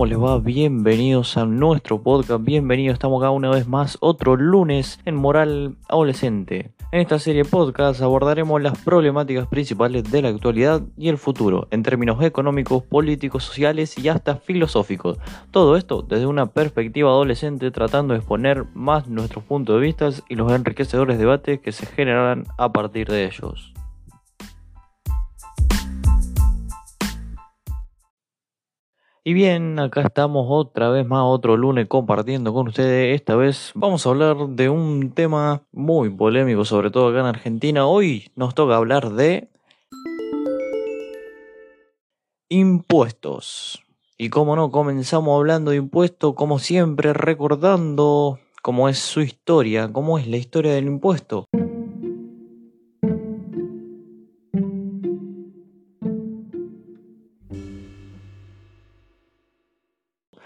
¿Cómo les va? Bienvenidos a nuestro podcast, bienvenidos, estamos acá una vez más, otro lunes en Moral Adolescente. En esta serie de podcast abordaremos las problemáticas principales de la actualidad y el futuro, en términos económicos, políticos, sociales y hasta filosóficos. Todo esto desde una perspectiva adolescente tratando de exponer más nuestros puntos de vista y los enriquecedores debates que se generarán a partir de ellos. Y bien, acá estamos otra vez más, otro lunes compartiendo con ustedes. Esta vez vamos a hablar de un tema muy polémico, sobre todo acá en Argentina. Hoy nos toca hablar de impuestos. Y como no, comenzamos hablando de impuestos, como siempre, recordando cómo es su historia, cómo es la historia del impuesto.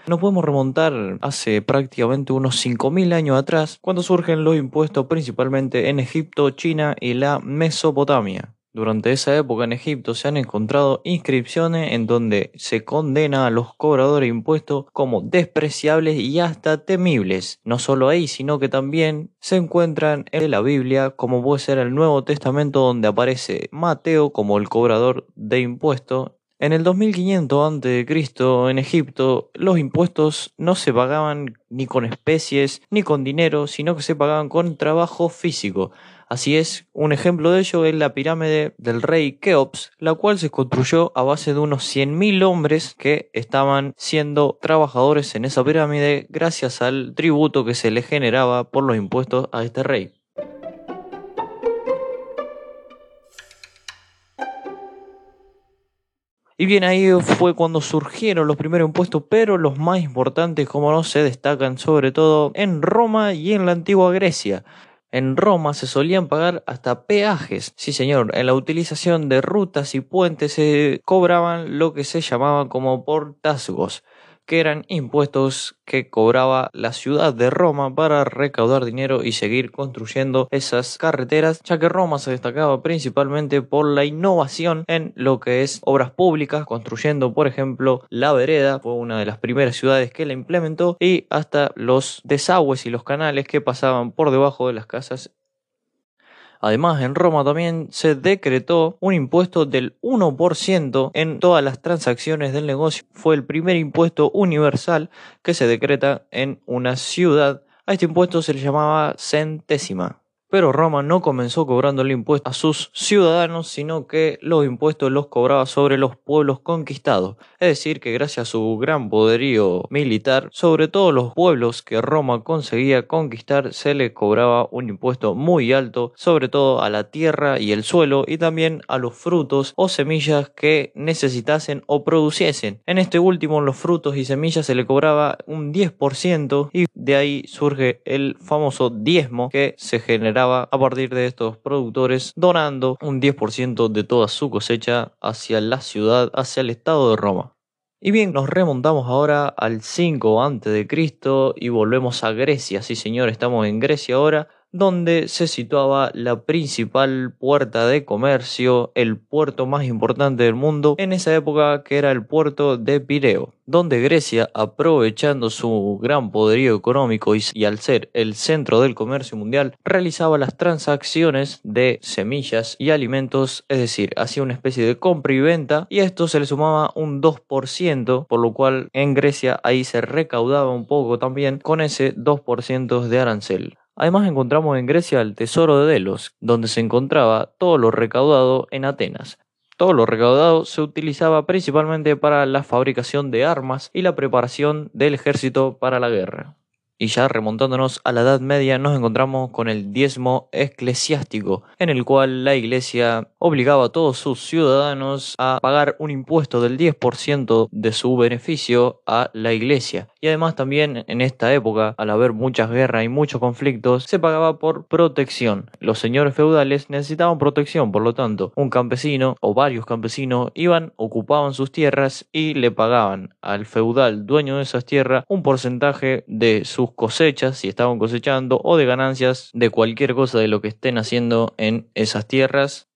Nos podemos remontar hace prácticamente unos 5.000 años atrás, cuando surgen los impuestos principalmente en Egipto, China y la Mesopotamia. Durante esa época en Egipto se han encontrado inscripciones en donde se condena a los cobradores de impuestos como despreciables y hasta temibles. No solo ahí, sino que también se encuentran en la Biblia, como puede ser el Nuevo Testamento, donde aparece Mateo como el cobrador de impuestos en el 2500 a.C., en Egipto, los impuestos no se pagaban ni con especies ni con dinero, sino que se pagaban con trabajo físico. Así es, un ejemplo de ello es la pirámide del rey Keops, la cual se construyó a base de unos 100.000 hombres que estaban siendo trabajadores en esa pirámide gracias al tributo que se le generaba por los impuestos a este rey. Y bien, ahí fue cuando surgieron los primeros impuestos, pero los más importantes, como no, se destacan sobre todo en Roma y en la antigua Grecia. En Roma se solían pagar hasta peajes. Sí, señor, en la utilización de rutas y puentes se cobraban lo que se llamaba como portazgos que eran impuestos que cobraba la ciudad de Roma para recaudar dinero y seguir construyendo esas carreteras, ya que Roma se destacaba principalmente por la innovación en lo que es obras públicas, construyendo por ejemplo la vereda, fue una de las primeras ciudades que la implementó, y hasta los desagües y los canales que pasaban por debajo de las casas Además, en Roma también se decretó un impuesto del 1% en todas las transacciones del negocio. Fue el primer impuesto universal que se decreta en una ciudad. A este impuesto se le llamaba centésima. Pero Roma no comenzó cobrando el impuesto a sus ciudadanos, sino que los impuestos los cobraba sobre los pueblos conquistados. Es decir, que gracias a su gran poderío militar, sobre todo los pueblos que Roma conseguía conquistar, se le cobraba un impuesto muy alto, sobre todo a la tierra y el suelo, y también a los frutos o semillas que necesitasen o produciesen. En este último, los frutos y semillas se le cobraba un 10% y de ahí surge el famoso diezmo que se generaba a partir de estos productores, donando un 10% de toda su cosecha hacia la ciudad, hacia el estado de Roma. Y bien, nos remontamos ahora al 5 a.C. y volvemos a Grecia. Sí, señor, estamos en Grecia ahora, donde se situaba la principal puerta de comercio, el puerto más importante del mundo en esa época que era el puerto de Pireo, donde Grecia, aprovechando su gran poderío económico y, al ser el centro del comercio mundial, realizaba las transacciones de semillas y alimentos, es decir, hacía una especie de compra y venta y esto se le sumaba un 2%, por lo cual en Grecia ahí se recaudaba un poco también con ese 2% de arancel. Además encontramos en Grecia el tesoro de Delos, donde se encontraba todo lo recaudado en Atenas. Todo lo recaudado se utilizaba principalmente para la fabricación de armas y la preparación del ejército para la guerra. Y ya remontándonos a la Edad Media nos encontramos con el diezmo eclesiástico, en el cual la iglesia obligaba a todos sus ciudadanos a pagar un impuesto del 10% de su beneficio a la iglesia. Y además también en esta época, al haber muchas guerras y muchos conflictos, se pagaba por protección. Los señores feudales necesitaban protección, por lo tanto, un campesino o varios campesinos iban, ocupaban sus tierras y le pagaban al feudal dueño de esas tierras un porcentaje de su cosechas, si estaban cosechando, o de ganancias de cualquier cosa de lo que estén haciendo en esas tierras.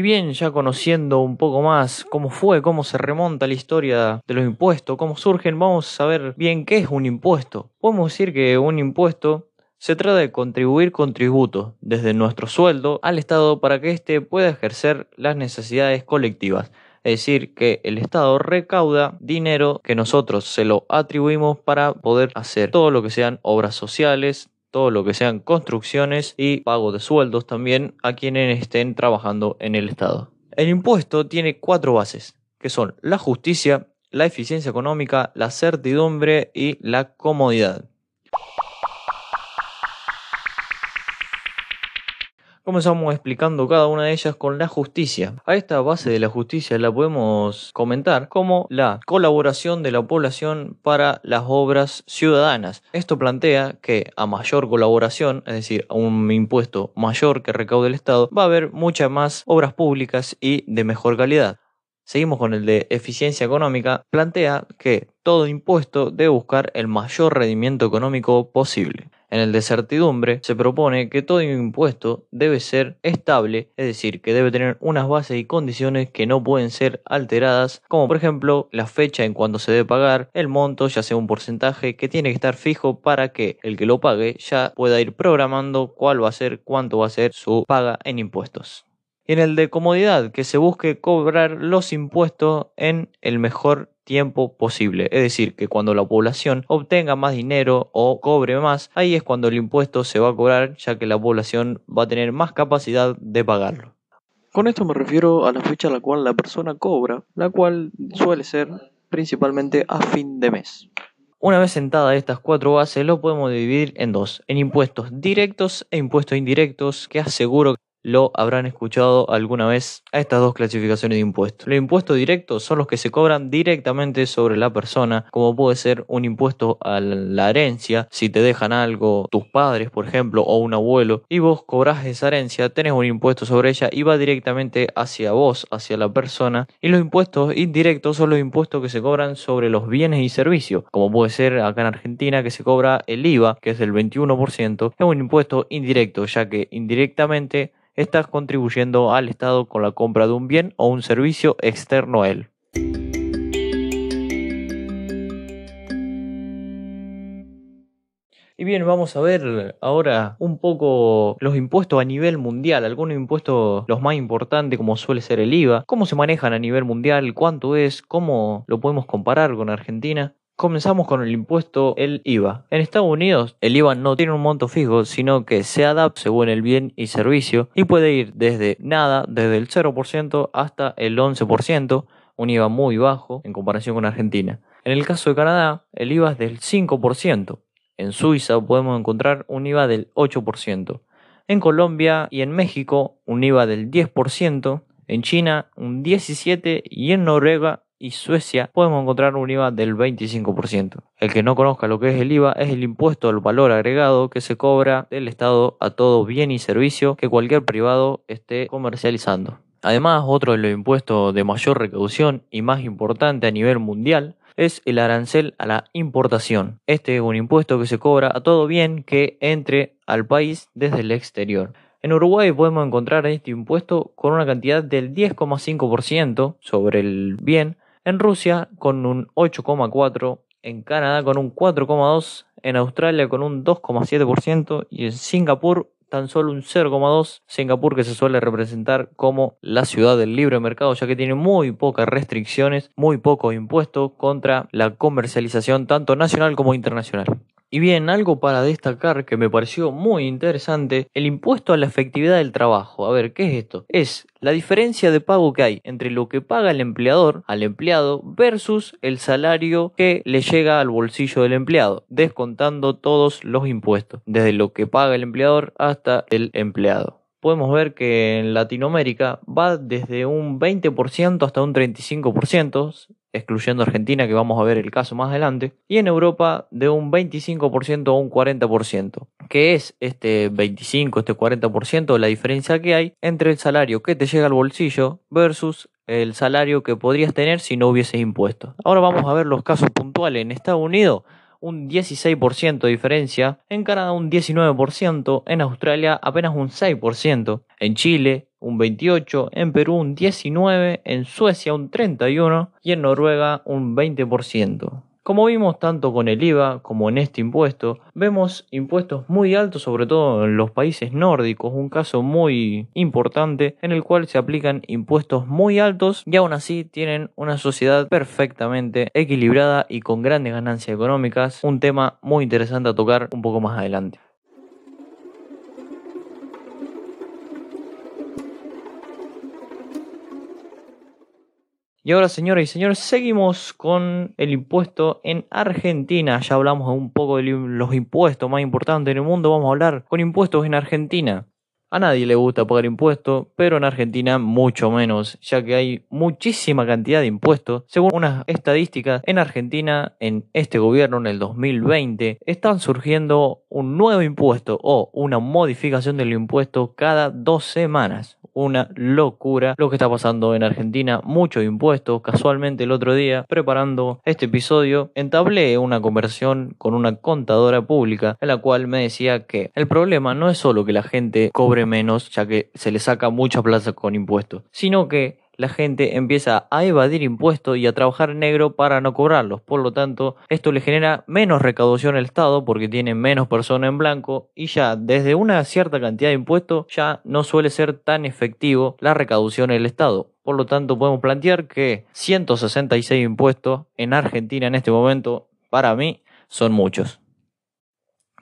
Y bien, ya conociendo un poco más cómo fue, cómo se remonta la historia de los impuestos, cómo surgen, vamos a saber bien qué es un impuesto. Podemos decir que un impuesto se trata de contribuir con tributo desde nuestro sueldo al Estado para que éste pueda ejercer las necesidades colectivas. Es decir, que el Estado recauda dinero que nosotros se lo atribuimos para poder hacer todo lo que sean obras sociales, todo lo que sean construcciones y pago de sueldos también a quienes estén trabajando en el Estado. El impuesto tiene cuatro bases, que son la justicia, la eficiencia económica, la certidumbre y la comodidad. Comenzamos explicando cada una de ellas con la justicia. A esta base de la justicia la podemos comentar como la colaboración de la población para las obras ciudadanas. Esto plantea que a mayor colaboración, es decir, a un impuesto mayor que recaude el Estado, va a haber muchas más obras públicas y de mejor calidad. Seguimos con el de eficiencia económica, plantea que todo impuesto debe buscar el mayor rendimiento económico posible. En el de certidumbre se propone que todo impuesto debe ser estable, es decir, que debe tener unas bases y condiciones que no pueden ser alteradas, como por ejemplo la fecha en cuando se debe pagar, el monto, ya sea un porcentaje que tiene que estar fijo para que el que lo pague ya pueda ir programando cuál va a ser, cuánto va a ser su paga en impuestos. Y en el de comodidad, que se busque cobrar los impuestos en el mejor tiempo posible. Es decir, que cuando la población obtenga más dinero o cobre más, ahí es cuando el impuesto se va a cobrar, ya que la población va a tener más capacidad de pagarlo. Con esto me refiero a la fecha a la cual la persona cobra, la cual suele ser principalmente a fin de mes. Una vez sentadas estas cuatro bases, lo podemos dividir en dos, en impuestos directos e impuestos indirectos, que aseguro lo habrán escuchado alguna vez a estas dos clasificaciones de impuestos. Los impuestos directos son los que se cobran directamente sobre la persona, como puede ser un impuesto a la herencia, si te dejan algo tus padres, por ejemplo, o un abuelo, y vos cobras esa herencia, tenés un impuesto sobre ella y va directamente hacia vos, hacia la persona. Y los impuestos indirectos son los impuestos que se cobran sobre los bienes y servicios, como puede ser acá en Argentina que se cobra el IVA, que es del 21%, es un impuesto indirecto, ya que indirectamente estás contribuyendo al Estado con la compra de un bien o un servicio externo a él. Y bien, vamos a ver ahora un poco los impuestos a nivel mundial, algunos impuestos los más importantes como suele ser el IVA, cómo se manejan a nivel mundial, cuánto es, cómo lo podemos comparar con Argentina. Comenzamos con el impuesto, el IVA. En Estados Unidos, el IVA no tiene un monto fijo, sino que se adapta según el bien y servicio y puede ir desde nada, desde el 0% hasta el 11%, un IVA muy bajo en comparación con Argentina. En el caso de Canadá, el IVA es del 5%. En Suiza podemos encontrar un IVA del 8%. En Colombia y en México, un IVA del 10%. En China, un 17% y en Noruega y Suecia podemos encontrar un IVA del 25%. El que no conozca lo que es el IVA es el impuesto al valor agregado que se cobra del Estado a todo bien y servicio que cualquier privado esté comercializando. Además, otro de los impuestos de mayor recaudación y más importante a nivel mundial es el arancel a la importación. Este es un impuesto que se cobra a todo bien que entre al país desde el exterior. En Uruguay podemos encontrar este impuesto con una cantidad del 10,5% sobre el bien en Rusia con un 8,4%, en Canadá con un 4,2%, en Australia con un 2,7% y en Singapur tan solo un 0,2%. Singapur que se suele representar como la ciudad del libre mercado ya que tiene muy pocas restricciones, muy pocos impuestos contra la comercialización tanto nacional como internacional. Y bien, algo para destacar que me pareció muy interesante, el impuesto a la efectividad del trabajo. A ver, ¿qué es esto? Es la diferencia de pago que hay entre lo que paga el empleador al empleado versus el salario que le llega al bolsillo del empleado, descontando todos los impuestos, desde lo que paga el empleador hasta el empleado podemos ver que en Latinoamérica va desde un 20% hasta un 35%, excluyendo Argentina, que vamos a ver el caso más adelante, y en Europa de un 25% a un 40%. ¿Qué es este 25, este 40%? La diferencia que hay entre el salario que te llega al bolsillo versus el salario que podrías tener si no hubiese impuestos. Ahora vamos a ver los casos puntuales. En Estados Unidos un 16% de diferencia, en Canadá un 19%, en Australia apenas un 6%, en Chile un 28, en Perú un 19, en Suecia un 31 y en Noruega un 20%. Como vimos tanto con el IVA como en este impuesto, vemos impuestos muy altos, sobre todo en los países nórdicos, un caso muy importante en el cual se aplican impuestos muy altos y aún así tienen una sociedad perfectamente equilibrada y con grandes ganancias económicas, un tema muy interesante a tocar un poco más adelante. Y ahora, señoras y señores, seguimos con el impuesto en Argentina. Ya hablamos un poco de los impuestos más importantes en el mundo. Vamos a hablar con impuestos en Argentina. A nadie le gusta pagar impuestos, pero en Argentina mucho menos, ya que hay muchísima cantidad de impuestos. Según unas estadísticas, en Argentina, en este gobierno, en el 2020, están surgiendo un nuevo impuesto o una modificación del impuesto cada dos semanas una locura lo que está pasando en Argentina, muchos impuestos. Casualmente el otro día, preparando este episodio, entablé una conversación con una contadora pública en la cual me decía que el problema no es solo que la gente cobre menos, ya que se le saca mucha plaza con impuestos, sino que la gente empieza a evadir impuestos y a trabajar negro para no cobrarlos. Por lo tanto, esto le genera menos recaudación al Estado porque tiene menos personas en blanco y ya desde una cierta cantidad de impuestos ya no suele ser tan efectivo la recaudación del Estado. Por lo tanto, podemos plantear que 166 impuestos en Argentina en este momento, para mí, son muchos.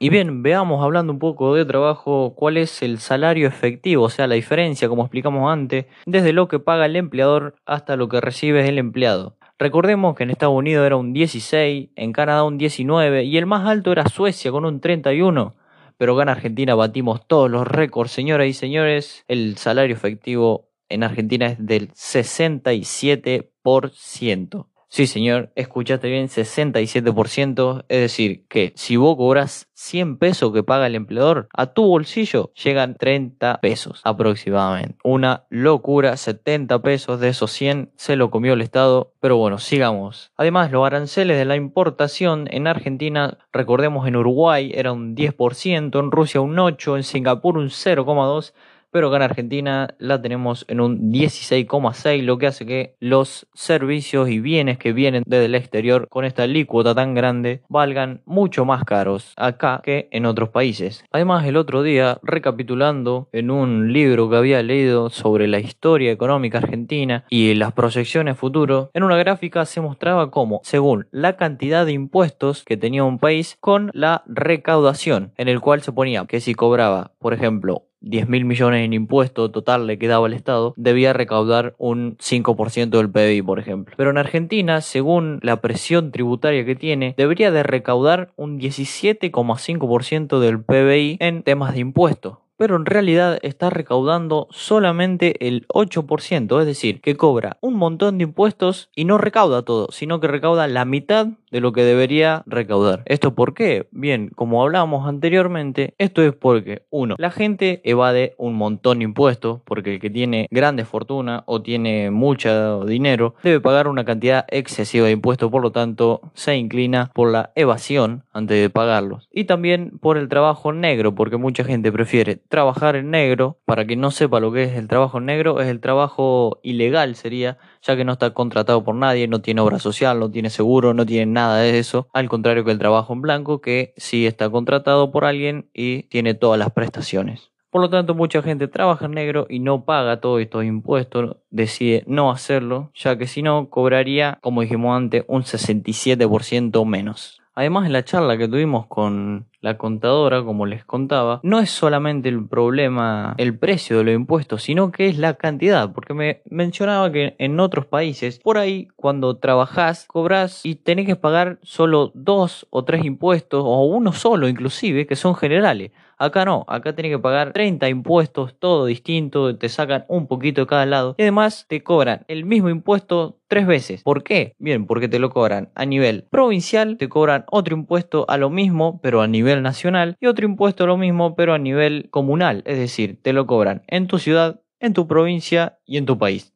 Y bien, veamos hablando un poco de trabajo cuál es el salario efectivo, o sea, la diferencia, como explicamos antes, desde lo que paga el empleador hasta lo que recibe el empleado. Recordemos que en Estados Unidos era un 16, en Canadá un 19 y el más alto era Suecia con un 31. Pero acá en Argentina batimos todos los récords, señoras y señores. El salario efectivo en Argentina es del 67%. Sí, señor, escuchaste bien, 67%. Es decir, que si vos cobras 100 pesos que paga el empleador, a tu bolsillo llegan 30 pesos aproximadamente. Una locura, 70 pesos de esos 100 se lo comió el Estado. Pero bueno, sigamos. Además, los aranceles de la importación en Argentina, recordemos en Uruguay era un 10%, en Rusia un 8%, en Singapur un 0,2% pero acá en Argentina la tenemos en un 16,6, lo que hace que los servicios y bienes que vienen desde el exterior con esta alícuota tan grande valgan mucho más caros acá que en otros países. Además, el otro día, recapitulando en un libro que había leído sobre la historia económica argentina y las proyecciones futuras, en una gráfica se mostraba cómo, según la cantidad de impuestos que tenía un país con la recaudación, en el cual se ponía que si cobraba, por ejemplo, 10 mil millones en impuesto total le quedaba al Estado, debía recaudar un 5% del PBI, por ejemplo. Pero en Argentina, según la presión tributaria que tiene, debería de recaudar un 17,5% del PBI en temas de impuestos pero en realidad está recaudando solamente el 8%, es decir, que cobra un montón de impuestos y no recauda todo, sino que recauda la mitad de lo que debería recaudar. ¿Esto por qué? Bien, como hablábamos anteriormente, esto es porque, uno, la gente evade un montón de impuestos, porque el que tiene grande fortuna o tiene mucho dinero debe pagar una cantidad excesiva de impuestos, por lo tanto se inclina por la evasión antes de pagarlos. Y también por el trabajo negro, porque mucha gente prefiere trabajar en negro, para que no sepa lo que es el trabajo negro, es el trabajo ilegal sería, ya que no está contratado por nadie, no tiene obra social, no tiene seguro, no tiene nada de eso, al contrario que el trabajo en blanco, que sí está contratado por alguien y tiene todas las prestaciones. Por lo tanto, mucha gente trabaja en negro y no paga todos estos impuestos, decide no hacerlo, ya que si no cobraría, como dijimos antes, un 67% menos. Además, en la charla que tuvimos con la contadora, como les contaba, no es solamente el problema el precio de los impuestos, sino que es la cantidad, porque me mencionaba que en otros países, por ahí cuando trabajás, cobras y tenés que pagar solo dos o tres impuestos, o uno solo inclusive, que son generales. Acá no, acá tenés que pagar 30 impuestos, todo distinto, te sacan un poquito de cada lado y además te cobran el mismo impuesto tres veces. ¿Por qué? Bien, porque te lo cobran a nivel provincial, te cobran otro impuesto a lo mismo, pero a nivel nacional, y otro impuesto lo mismo, pero a nivel comunal. Es decir, te lo cobran en tu ciudad, en tu provincia y en tu país.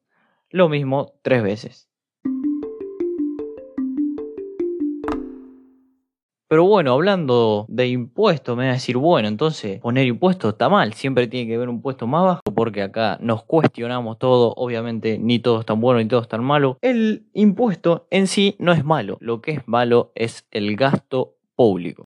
Lo mismo tres veces. Pero bueno, hablando de impuestos, me va a decir, bueno, entonces poner impuestos está mal, siempre tiene que haber un puesto más bajo, porque acá nos cuestionamos todo, obviamente ni todo es tan bueno ni todo es tan malo. El impuesto en sí no es malo, lo que es malo es el gasto público.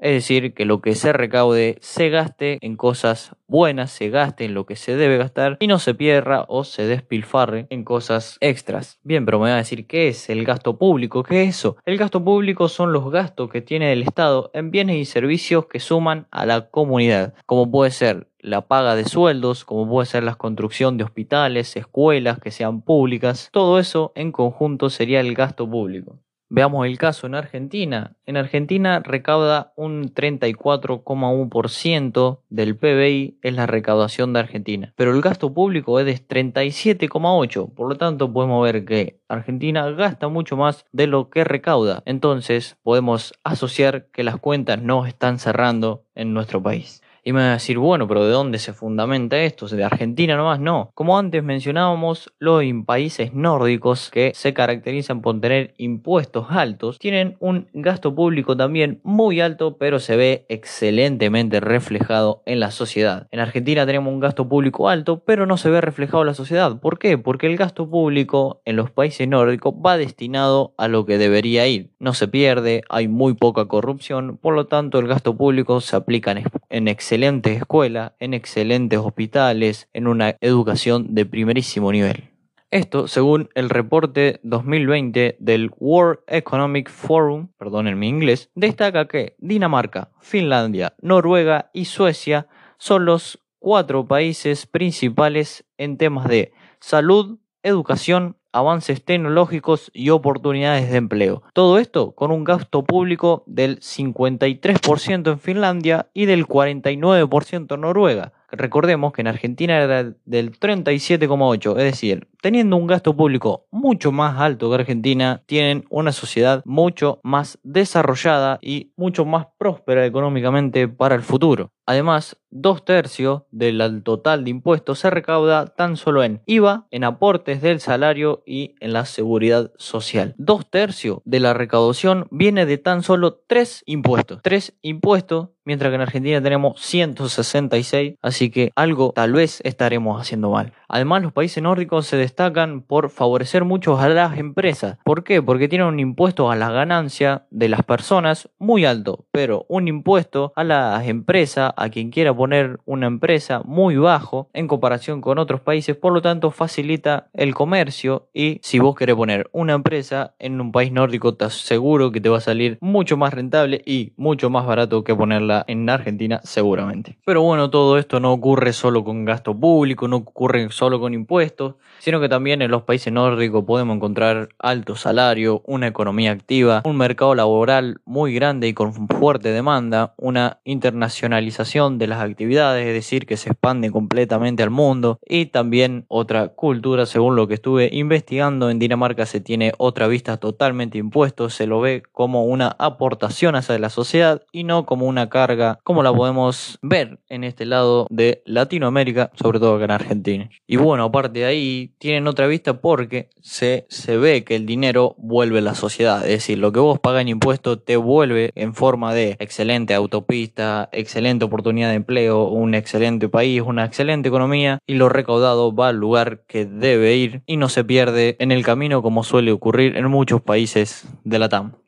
Es decir, que lo que se recaude se gaste en cosas buenas, se gaste en lo que se debe gastar y no se pierda o se despilfarre en cosas extras. Bien, pero me va a decir, ¿qué es el gasto público? ¿Qué es eso? El gasto público son los gastos que tiene el Estado en bienes y servicios que suman a la comunidad, como puede ser la paga de sueldos, como puede ser la construcción de hospitales, escuelas que sean públicas, todo eso en conjunto sería el gasto público. Veamos el caso en Argentina. En Argentina recauda un 34,1% del PBI es la recaudación de Argentina, pero el gasto público es de 37,8%. Por lo tanto, podemos ver que Argentina gasta mucho más de lo que recauda. Entonces, podemos asociar que las cuentas no están cerrando en nuestro país. Y me va a decir, bueno, pero ¿de dónde se fundamenta esto? ¿De Argentina nomás? No. Como antes mencionábamos, los países nórdicos que se caracterizan por tener impuestos altos, tienen un gasto público también muy alto, pero se ve excelentemente reflejado en la sociedad. En Argentina tenemos un gasto público alto, pero no se ve reflejado en la sociedad. ¿Por qué? Porque el gasto público en los países nórdicos va destinado a lo que debería ir. No se pierde, hay muy poca corrupción, por lo tanto el gasto público se aplica en, excelente excelentes escuelas, en excelentes hospitales, en una educación de primerísimo nivel. Esto según el reporte 2020 del World Economic Forum, perdón en mi inglés, destaca que Dinamarca, Finlandia, Noruega y Suecia son los cuatro países principales en temas de salud, educación, avances tecnológicos y oportunidades de empleo. Todo esto con un gasto público del 53% en Finlandia y del 49% en Noruega. Recordemos que en Argentina era del 37,8, es decir, teniendo un gasto público mucho más alto que Argentina, tienen una sociedad mucho más desarrollada y mucho más próspera económicamente para el futuro. Además, dos tercios del total de impuestos se recauda tan solo en IVA, en aportes del salario y en la seguridad social. Dos tercios de la recaudación viene de tan solo tres impuestos. Tres impuestos mientras que en Argentina tenemos 166, así que algo tal vez estaremos haciendo mal. Además, los países nórdicos se destacan por favorecer mucho a las empresas. ¿Por qué? Porque tienen un impuesto a la ganancia de las personas muy alto, pero un impuesto a las empresas, a quien quiera poner una empresa, muy bajo en comparación con otros países, por lo tanto facilita el comercio y si vos querés poner una empresa en un país nórdico, te aseguro que te va a salir mucho más rentable y mucho más barato que ponerla en Argentina seguramente. Pero bueno, todo esto no ocurre solo con gasto público, no ocurre solo con impuestos, sino que también en los países nórdicos podemos encontrar alto salario, una economía activa, un mercado laboral muy grande y con fuerte demanda, una internacionalización de las actividades, es decir, que se expande completamente al mundo y también otra cultura, según lo que estuve investigando, en Dinamarca se tiene otra vista totalmente impuesto, se lo ve como una aportación hacia la sociedad y no como una carga como la podemos ver en este lado de Latinoamérica, sobre todo acá en Argentina. Y bueno, aparte de ahí, tienen otra vista porque se, se ve que el dinero vuelve a la sociedad, es decir, lo que vos pagas en impuestos te vuelve en forma de excelente autopista, excelente oportunidad de empleo, un excelente país, una excelente economía y lo recaudado va al lugar que debe ir y no se pierde en el camino como suele ocurrir en muchos países de la TAM.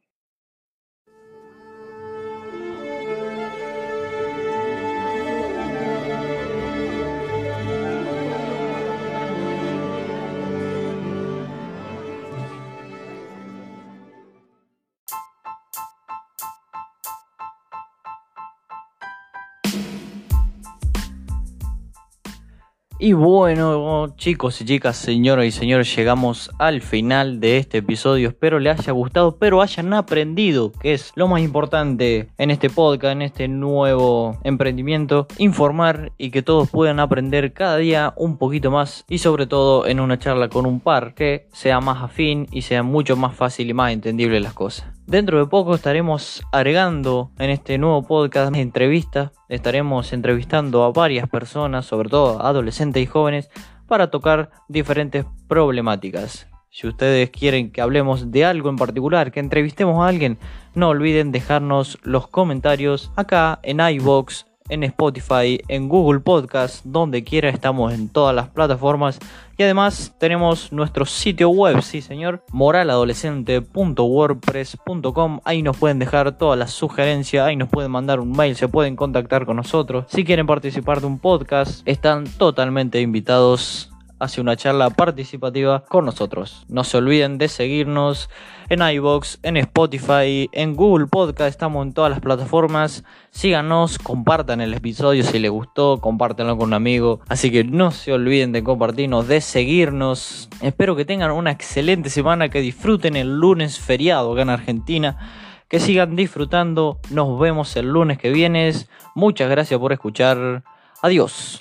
Y bueno, chicos y chicas, señoras y señores, llegamos al final de este episodio. Espero les haya gustado, pero hayan aprendido, que es lo más importante en este podcast, en este nuevo emprendimiento, informar y que todos puedan aprender cada día un poquito más y sobre todo en una charla con un par que sea más afín y sea mucho más fácil y más entendible las cosas. Dentro de poco estaremos agregando en este nuevo podcast entrevistas. Estaremos entrevistando a varias personas, sobre todo adolescentes y jóvenes, para tocar diferentes problemáticas. Si ustedes quieren que hablemos de algo en particular, que entrevistemos a alguien, no olviden dejarnos los comentarios acá en iBox, en Spotify, en Google Podcast, donde quiera estamos en todas las plataformas. Y además tenemos nuestro sitio web, sí señor, moraladolescente.wordpress.com. Ahí nos pueden dejar todas las sugerencias, ahí nos pueden mandar un mail, se pueden contactar con nosotros. Si quieren participar de un podcast, están totalmente invitados hace una charla participativa con nosotros. No se olviden de seguirnos en iBox, en Spotify, en Google Podcast, estamos en todas las plataformas. Síganos, compartan el episodio si les gustó, compártanlo con un amigo. Así que no se olviden de compartirnos, de seguirnos. Espero que tengan una excelente semana, que disfruten el lunes feriado acá en Argentina. Que sigan disfrutando. Nos vemos el lunes que viene. Muchas gracias por escuchar. Adiós.